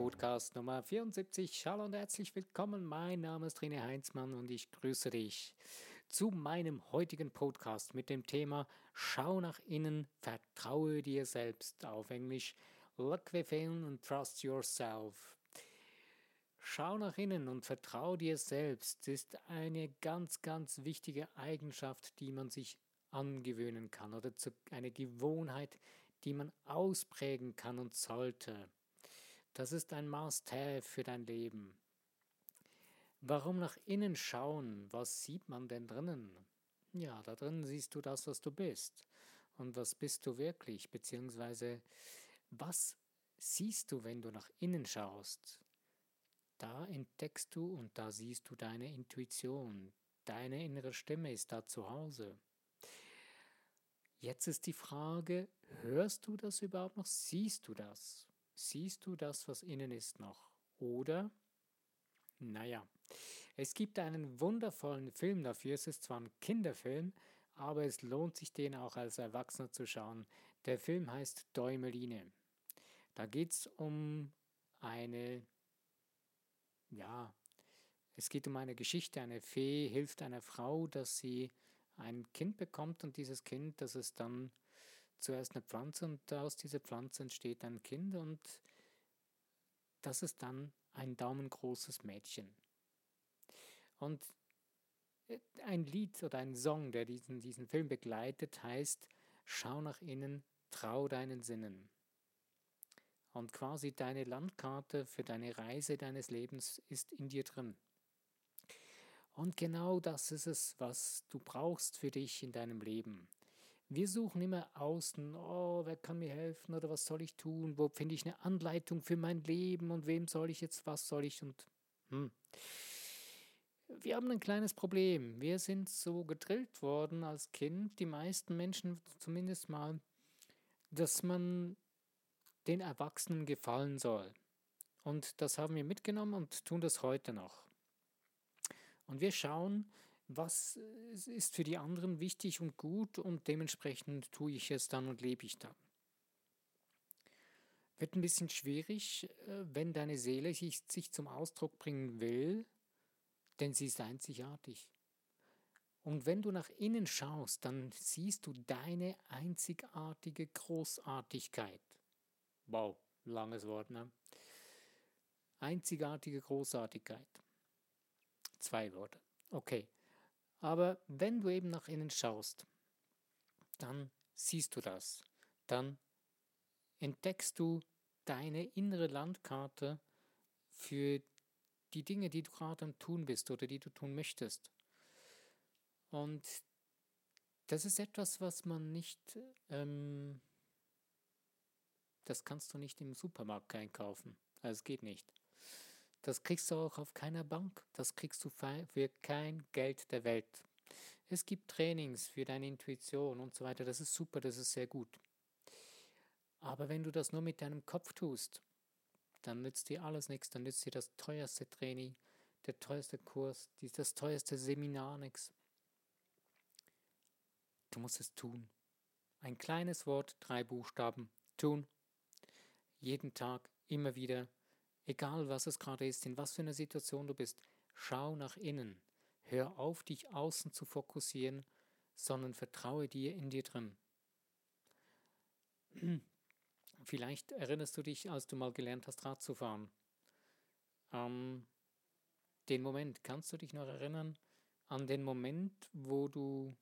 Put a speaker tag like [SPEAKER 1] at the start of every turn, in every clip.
[SPEAKER 1] Podcast Nummer 74. Hallo und herzlich willkommen. Mein Name ist René Heinzmann und ich grüße dich zu meinem heutigen Podcast mit dem Thema Schau nach innen, vertraue dir selbst. Auf Englisch Look within and trust yourself. Schau nach innen und vertraue dir selbst ist eine ganz, ganz wichtige Eigenschaft, die man sich angewöhnen kann oder eine Gewohnheit, die man ausprägen kann und sollte. Das ist ein Must-Have für dein Leben. Warum nach innen schauen? Was sieht man denn drinnen? Ja, da drin siehst du das, was du bist. Und was bist du wirklich? Beziehungsweise, was siehst du, wenn du nach innen schaust? Da entdeckst du und da siehst du deine Intuition. Deine innere Stimme ist da zu Hause. Jetzt ist die Frage, hörst du das überhaupt noch? Siehst du das? Siehst du das, was innen ist noch? Oder, naja, es gibt einen wundervollen Film dafür. Es ist zwar ein Kinderfilm, aber es lohnt sich, den auch als Erwachsener zu schauen. Der Film heißt Däumeline. Da geht es um eine, ja, es geht um eine Geschichte. Eine Fee hilft einer Frau, dass sie ein Kind bekommt und dieses Kind, das ist dann zuerst eine Pflanze und aus dieser Pflanze entsteht ein Kind und das ist dann ein daumengroßes Mädchen. Und äh, ein Lied oder ein Song, der diesen, diesen Film begleitet, heißt Schau nach innen, trau deinen Sinnen. Und quasi deine Landkarte für deine Reise deines Lebens ist in dir drin. Und genau das ist es, was du brauchst für dich in deinem Leben. Wir suchen immer außen, oh, wer kann mir helfen oder was soll ich tun? Wo finde ich eine Anleitung für mein Leben und wem soll ich jetzt, was soll ich und hm. Wir haben ein kleines Problem. Wir sind so gedrillt worden als Kind, die meisten Menschen zumindest mal, dass man den Erwachsenen gefallen soll. Und das haben wir mitgenommen und tun das heute noch. Und wir schauen, was ist für die anderen wichtig und gut und dementsprechend tue ich es dann und lebe ich dann. Wird ein bisschen schwierig, äh, wenn deine Seele sich, sich zum Ausdruck bringen will, denn sie ist einzigartig. Und wenn du nach innen schaust, dann siehst du deine einzigartige Großartigkeit. Wow, langes Wort, ne? Einzigartige Großartigkeit. Zwei Worte. Okay. Aber wenn du eben nach innen schaust, dann siehst du das. Dann entdeckst du deine innere Landkarte für die Dinge, die du gerade am Tun bist oder die du tun möchtest. Und das ist etwas, was man nicht, ähm, das kannst du nicht im Supermarkt einkaufen. Also es geht nicht. Das kriegst du auch auf keiner Bank. Das kriegst du für kein Geld der Welt. Es gibt Trainings für deine Intuition und so weiter. Das ist super, das ist sehr gut. Aber wenn du das nur mit deinem Kopf tust, dann nützt dir alles nichts. Dann nützt dir das teuerste Training, der teuerste Kurs, das teuerste Seminar nichts. Du musst es tun. Ein kleines Wort, drei Buchstaben. Tun. Jeden Tag, immer wieder Egal was es gerade ist, in was für einer Situation du bist, schau nach innen. Hör auf, dich außen zu fokussieren, sondern vertraue dir in dir drin. Vielleicht erinnerst du dich, als du mal gelernt hast, Rad zu fahren. Ähm, den Moment, kannst du dich noch erinnern an den Moment, wo du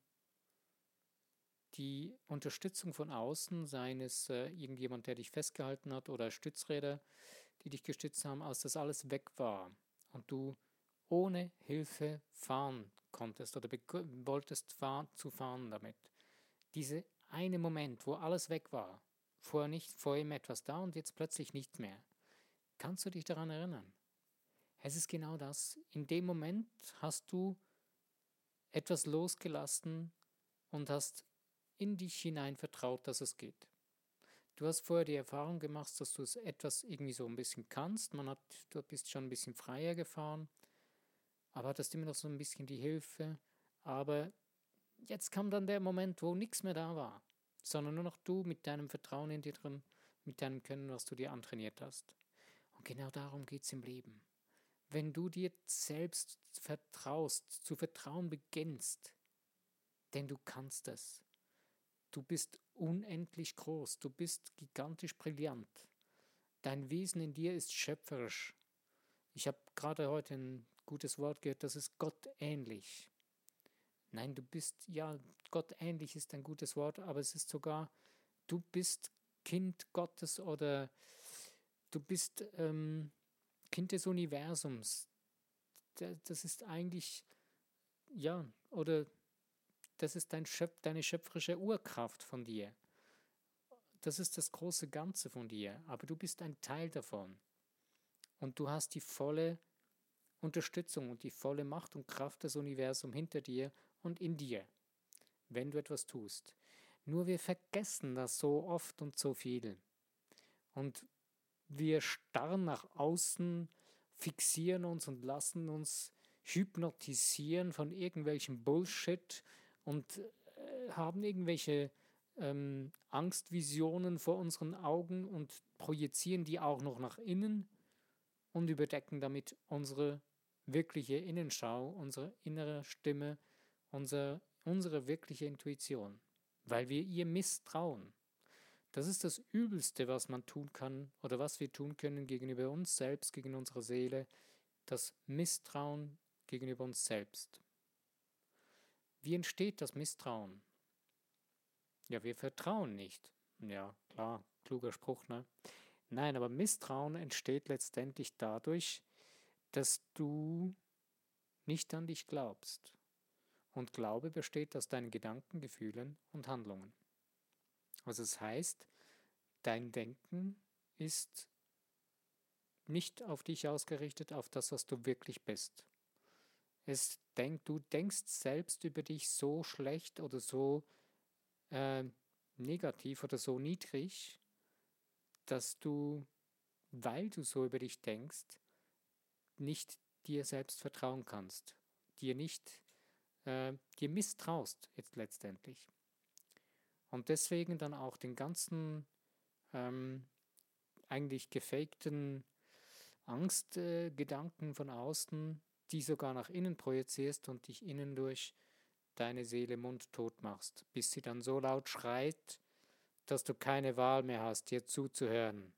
[SPEAKER 1] die Unterstützung von außen, seines äh, irgendjemand, der dich festgehalten hat oder Stützräder, die dich gestützt haben, als das alles weg war und du ohne Hilfe fahren konntest oder wolltest fahr zu fahren damit. Diese eine Moment, wo alles weg war, vorher nicht, vor ihm etwas da und jetzt plötzlich nichts mehr. Kannst du dich daran erinnern? Es ist genau das. In dem Moment hast du etwas losgelassen und hast in dich hinein vertraut, dass es geht. Du hast vorher die Erfahrung gemacht, dass du es etwas irgendwie so ein bisschen kannst. Man hat, du bist schon ein bisschen freier gefahren, aber hattest immer noch so ein bisschen die Hilfe. Aber jetzt kam dann der Moment, wo nichts mehr da war, sondern nur noch du mit deinem Vertrauen in dir drin, mit deinem Können, was du dir antrainiert hast. Und genau darum geht es im Leben. Wenn du dir selbst vertraust, zu vertrauen beginnst, denn du kannst es. Du bist unendlich groß, du bist gigantisch brillant. Dein Wesen in dir ist schöpferisch. Ich habe gerade heute ein gutes Wort gehört, das ist Gott ähnlich. Nein, du bist, ja, Gott ähnlich ist ein gutes Wort, aber es ist sogar, du bist Kind Gottes oder du bist ähm, Kind des Universums. Das ist eigentlich, ja, oder das ist dein Schöpf, deine schöpferische Urkraft von dir. Das ist das große Ganze von dir, aber du bist ein Teil davon. Und du hast die volle Unterstützung und die volle Macht und Kraft des Universums hinter dir und in dir, wenn du etwas tust. Nur wir vergessen das so oft und so viel. Und wir starren nach außen, fixieren uns und lassen uns hypnotisieren von irgendwelchem Bullshit und äh, haben irgendwelche ähm, Angstvisionen vor unseren Augen und projizieren die auch noch nach innen und überdecken damit unsere wirkliche Innenschau, unsere innere Stimme, unser, unsere wirkliche Intuition, weil wir ihr misstrauen. Das ist das Übelste, was man tun kann oder was wir tun können gegenüber uns selbst, gegen unsere Seele, das Misstrauen gegenüber uns selbst. Wie entsteht das Misstrauen? Ja, wir vertrauen nicht. Ja, klar, kluger Spruch, ne? Nein, aber Misstrauen entsteht letztendlich dadurch, dass du nicht an dich glaubst. Und Glaube besteht aus deinen Gedanken, Gefühlen und Handlungen. Also es das heißt, dein Denken ist nicht auf dich ausgerichtet, auf das, was du wirklich bist. Es denk, du denkst selbst über dich so schlecht oder so äh, negativ oder so niedrig, dass du, weil du so über dich denkst, nicht dir selbst vertrauen kannst, dir nicht, äh, dir misstraust jetzt letztendlich. Und deswegen dann auch den ganzen ähm, eigentlich gefakten Angstgedanken äh, von außen, die sogar nach innen projizierst und dich innen durch deine Seele mundtot machst, bis sie dann so laut schreit, dass du keine Wahl mehr hast, dir zuzuhören.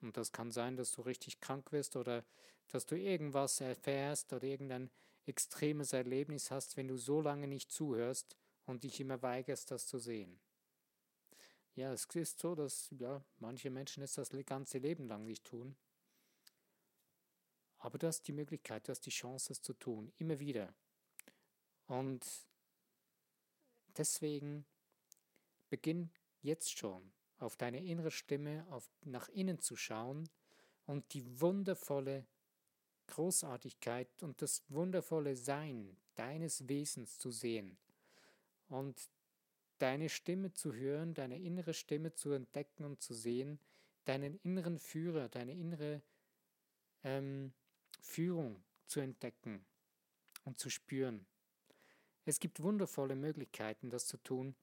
[SPEAKER 1] Und das kann sein, dass du richtig krank wirst oder dass du irgendwas erfährst oder irgendein extremes Erlebnis hast, wenn du so lange nicht zuhörst und dich immer weigerst, das zu sehen. Ja, es ist so, dass ja, manche Menschen es das ganze Leben lang nicht tun. Aber du hast die Möglichkeit, du hast die Chance, es zu tun, immer wieder. Und deswegen beginn jetzt schon auf deine innere Stimme, auf, nach innen zu schauen und die wundervolle Großartigkeit und das wundervolle Sein deines Wesens zu sehen und deine Stimme zu hören, deine innere Stimme zu entdecken und zu sehen, deinen inneren Führer, deine innere ähm, Führung zu entdecken und zu spüren. Es gibt wundervolle Möglichkeiten, das zu tun.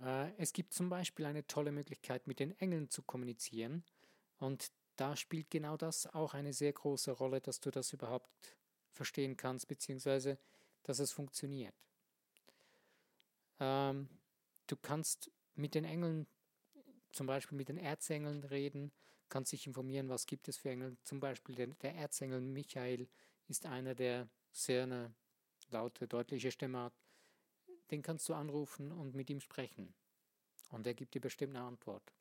[SPEAKER 1] Äh, es gibt zum Beispiel eine tolle Möglichkeit, mit den Engeln zu kommunizieren. Und da spielt genau das auch eine sehr große Rolle, dass du das überhaupt verstehen kannst, beziehungsweise dass es funktioniert. Ähm, du kannst mit den Engeln, zum Beispiel mit den Erzengeln reden, kannst dich informieren, was gibt es für Engel. Zum Beispiel der, der Erzengel Michael ist einer, der sehr eine laute, deutliche Stimme hat. Den kannst du anrufen und mit ihm sprechen. Und er gibt dir bestimmt eine Antwort.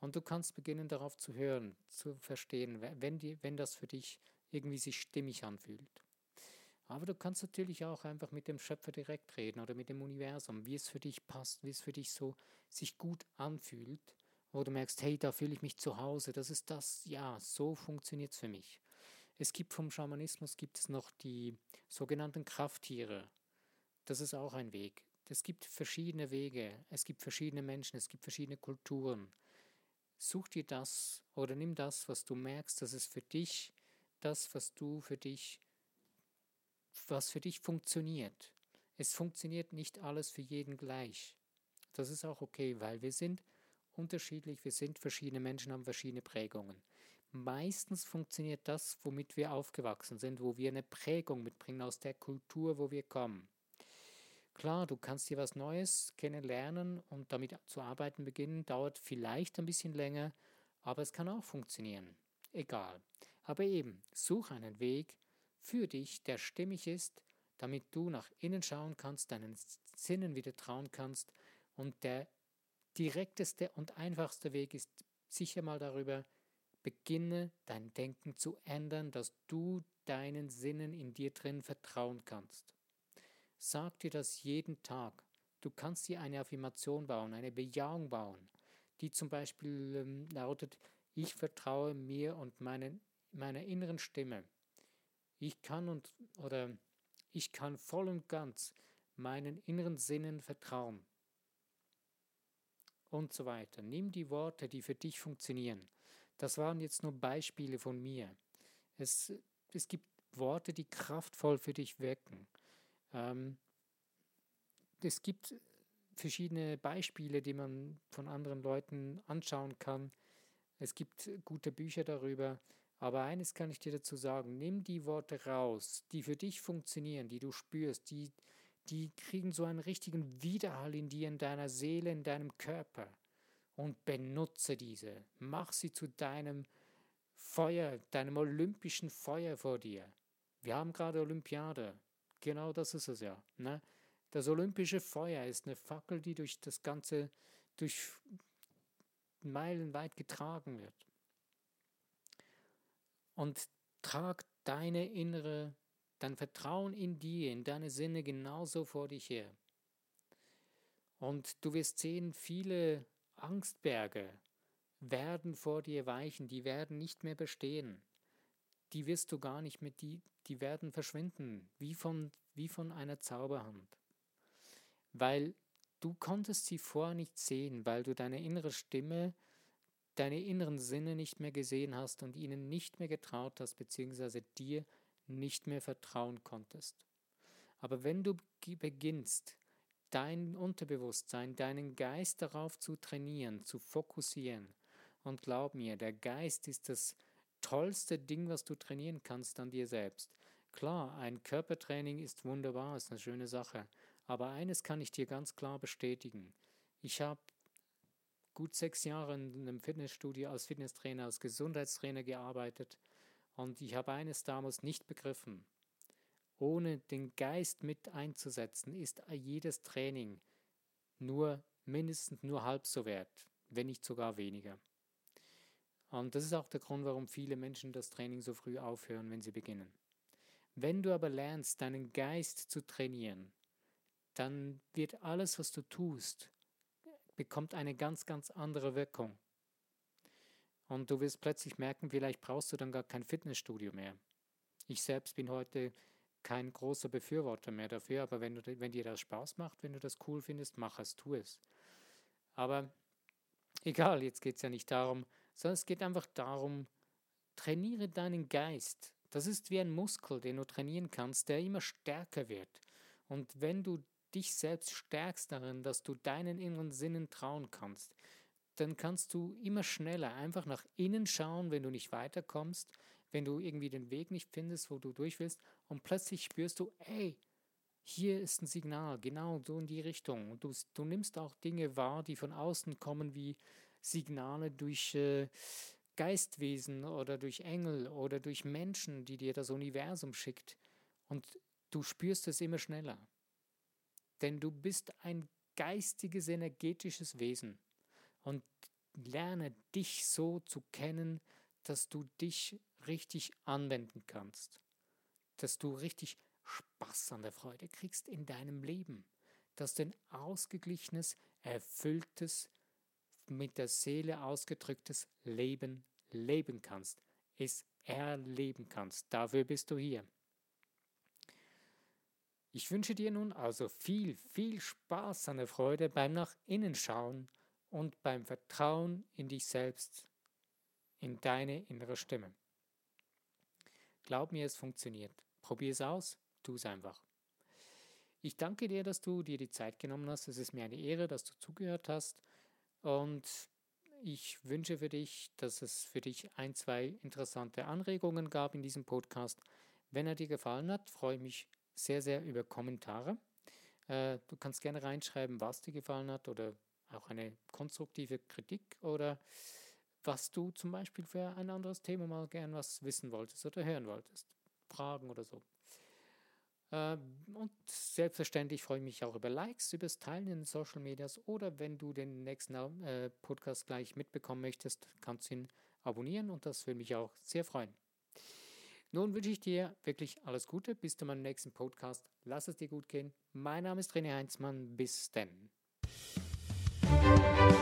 [SPEAKER 1] Und du kannst beginnen darauf zu hören, zu verstehen, wenn, die, wenn das für dich irgendwie sich stimmig anfühlt. Aber du kannst natürlich auch einfach mit dem Schöpfer direkt reden oder mit dem Universum, wie es für dich passt, wie es für dich so sich gut anfühlt, wo du merkst, hey, da fühle ich mich zu Hause, das ist das, ja, so funktioniert es für mich. Es gibt vom Schamanismus gibt es noch die sogenannten Krafttiere. Das ist auch ein Weg. Es gibt verschiedene Wege, es gibt verschiedene Menschen, es gibt verschiedene Kulturen. Such dir das oder nimm das, was du merkst, das ist für dich das, was du für dich was für dich funktioniert. Es funktioniert nicht alles für jeden gleich. Das ist auch okay, weil wir sind unterschiedlich, wir sind verschiedene Menschen, haben verschiedene Prägungen. Meistens funktioniert das, womit wir aufgewachsen sind, wo wir eine Prägung mitbringen aus der Kultur, wo wir kommen. Klar, du kannst dir was Neues kennenlernen und damit zu arbeiten beginnen, dauert vielleicht ein bisschen länger, aber es kann auch funktionieren. Egal. Aber eben, such einen Weg für dich, der stimmig ist, damit du nach innen schauen kannst, deinen Sinnen wieder trauen kannst. Und der direkteste und einfachste Weg ist sicher mal darüber, beginne dein Denken zu ändern, dass du deinen Sinnen in dir drin vertrauen kannst. Sag dir das jeden Tag. Du kannst dir eine Affirmation bauen, eine Bejahung bauen, die zum Beispiel ähm, lautet, ich vertraue mir und meinen, meiner inneren Stimme. Ich kann und oder ich kann voll und ganz meinen inneren Sinnen vertrauen. Und so weiter. Nimm die Worte, die für dich funktionieren. Das waren jetzt nur Beispiele von mir. Es, es gibt Worte, die kraftvoll für dich wirken. Ähm, es gibt verschiedene Beispiele, die man von anderen Leuten anschauen kann. Es gibt gute Bücher darüber. Aber eines kann ich dir dazu sagen, nimm die Worte raus, die für dich funktionieren, die du spürst, die, die kriegen so einen richtigen Widerhall in dir, in deiner Seele, in deinem Körper. Und benutze diese. Mach sie zu deinem Feuer, deinem olympischen Feuer vor dir. Wir haben gerade Olympiade. Genau das ist es ja. Ne? Das olympische Feuer ist eine Fackel, die durch das Ganze, durch Meilen weit getragen wird. Und trag deine innere, dein Vertrauen in dir, in deine Sinne genauso vor dich her. Und du wirst sehen, viele Angstberge werden vor dir weichen, die werden nicht mehr bestehen. Die wirst du gar nicht mehr, die, die werden verschwinden, wie von, wie von einer Zauberhand weil du konntest sie vorher nicht sehen, weil du deine innere Stimme, deine inneren Sinne nicht mehr gesehen hast und ihnen nicht mehr getraut hast, beziehungsweise dir nicht mehr vertrauen konntest. Aber wenn du beginnst, dein Unterbewusstsein, deinen Geist darauf zu trainieren, zu fokussieren, und glaub mir, der Geist ist das tollste Ding, was du trainieren kannst an dir selbst. Klar, ein Körpertraining ist wunderbar, ist eine schöne Sache, aber eines kann ich dir ganz klar bestätigen. Ich habe gut sechs Jahre in einem Fitnessstudio als Fitnesstrainer, als Gesundheitstrainer gearbeitet und ich habe eines damals nicht begriffen. Ohne den Geist mit einzusetzen, ist jedes Training nur mindestens nur halb so wert, wenn nicht sogar weniger. Und das ist auch der Grund, warum viele Menschen das Training so früh aufhören, wenn sie beginnen. Wenn du aber lernst, deinen Geist zu trainieren, dann wird alles, was du tust, bekommt eine ganz, ganz andere Wirkung. Und du wirst plötzlich merken, vielleicht brauchst du dann gar kein Fitnessstudio mehr. Ich selbst bin heute kein großer Befürworter mehr dafür, aber wenn, du, wenn dir das Spaß macht, wenn du das cool findest, mach es, tu es. Aber egal, jetzt geht es ja nicht darum, sondern es geht einfach darum, trainiere deinen Geist. Das ist wie ein Muskel, den du trainieren kannst, der immer stärker wird. Und wenn du dich selbst stärkst darin, dass du deinen inneren Sinnen trauen kannst, dann kannst du immer schneller einfach nach innen schauen, wenn du nicht weiterkommst, wenn du irgendwie den Weg nicht findest, wo du durch willst, und plötzlich spürst du, ey, hier ist ein Signal, genau so in die Richtung. Und du, du nimmst auch Dinge wahr, die von außen kommen, wie Signale durch äh, Geistwesen oder durch Engel oder durch Menschen, die dir das Universum schickt. Und du spürst es immer schneller denn du bist ein geistiges, energetisches Wesen und lerne dich so zu kennen, dass du dich richtig anwenden kannst, dass du richtig Spaß an der Freude kriegst in deinem Leben, dass du ein ausgeglichenes, erfülltes, mit der Seele ausgedrücktes Leben leben kannst, es erleben kannst. Dafür bist du hier. Ich wünsche dir nun also viel, viel Spaß an der Freude beim nach innen schauen und beim Vertrauen in dich selbst, in deine innere Stimme. Glaub mir, es funktioniert. Probier es aus, tu es einfach. Ich danke dir, dass du dir die Zeit genommen hast. Es ist mir eine Ehre, dass du zugehört hast. Und ich wünsche für dich, dass es für dich ein, zwei interessante Anregungen gab in diesem Podcast. Wenn er dir gefallen hat, freue ich mich sehr, sehr über Kommentare. Äh, du kannst gerne reinschreiben, was dir gefallen hat oder auch eine konstruktive Kritik oder was du zum Beispiel für ein anderes Thema mal gern was wissen wolltest oder hören wolltest. Fragen oder so. Ähm, und selbstverständlich freue ich mich auch über Likes, über das Teilen in den Social Medias oder wenn du den nächsten äh, Podcast gleich mitbekommen möchtest, kannst du ihn abonnieren und das würde mich auch sehr freuen. Nun wünsche ich dir wirklich alles Gute. Bis zu meinem nächsten Podcast. Lass es dir gut gehen. Mein Name ist René Heinzmann. Bis denn. Bye.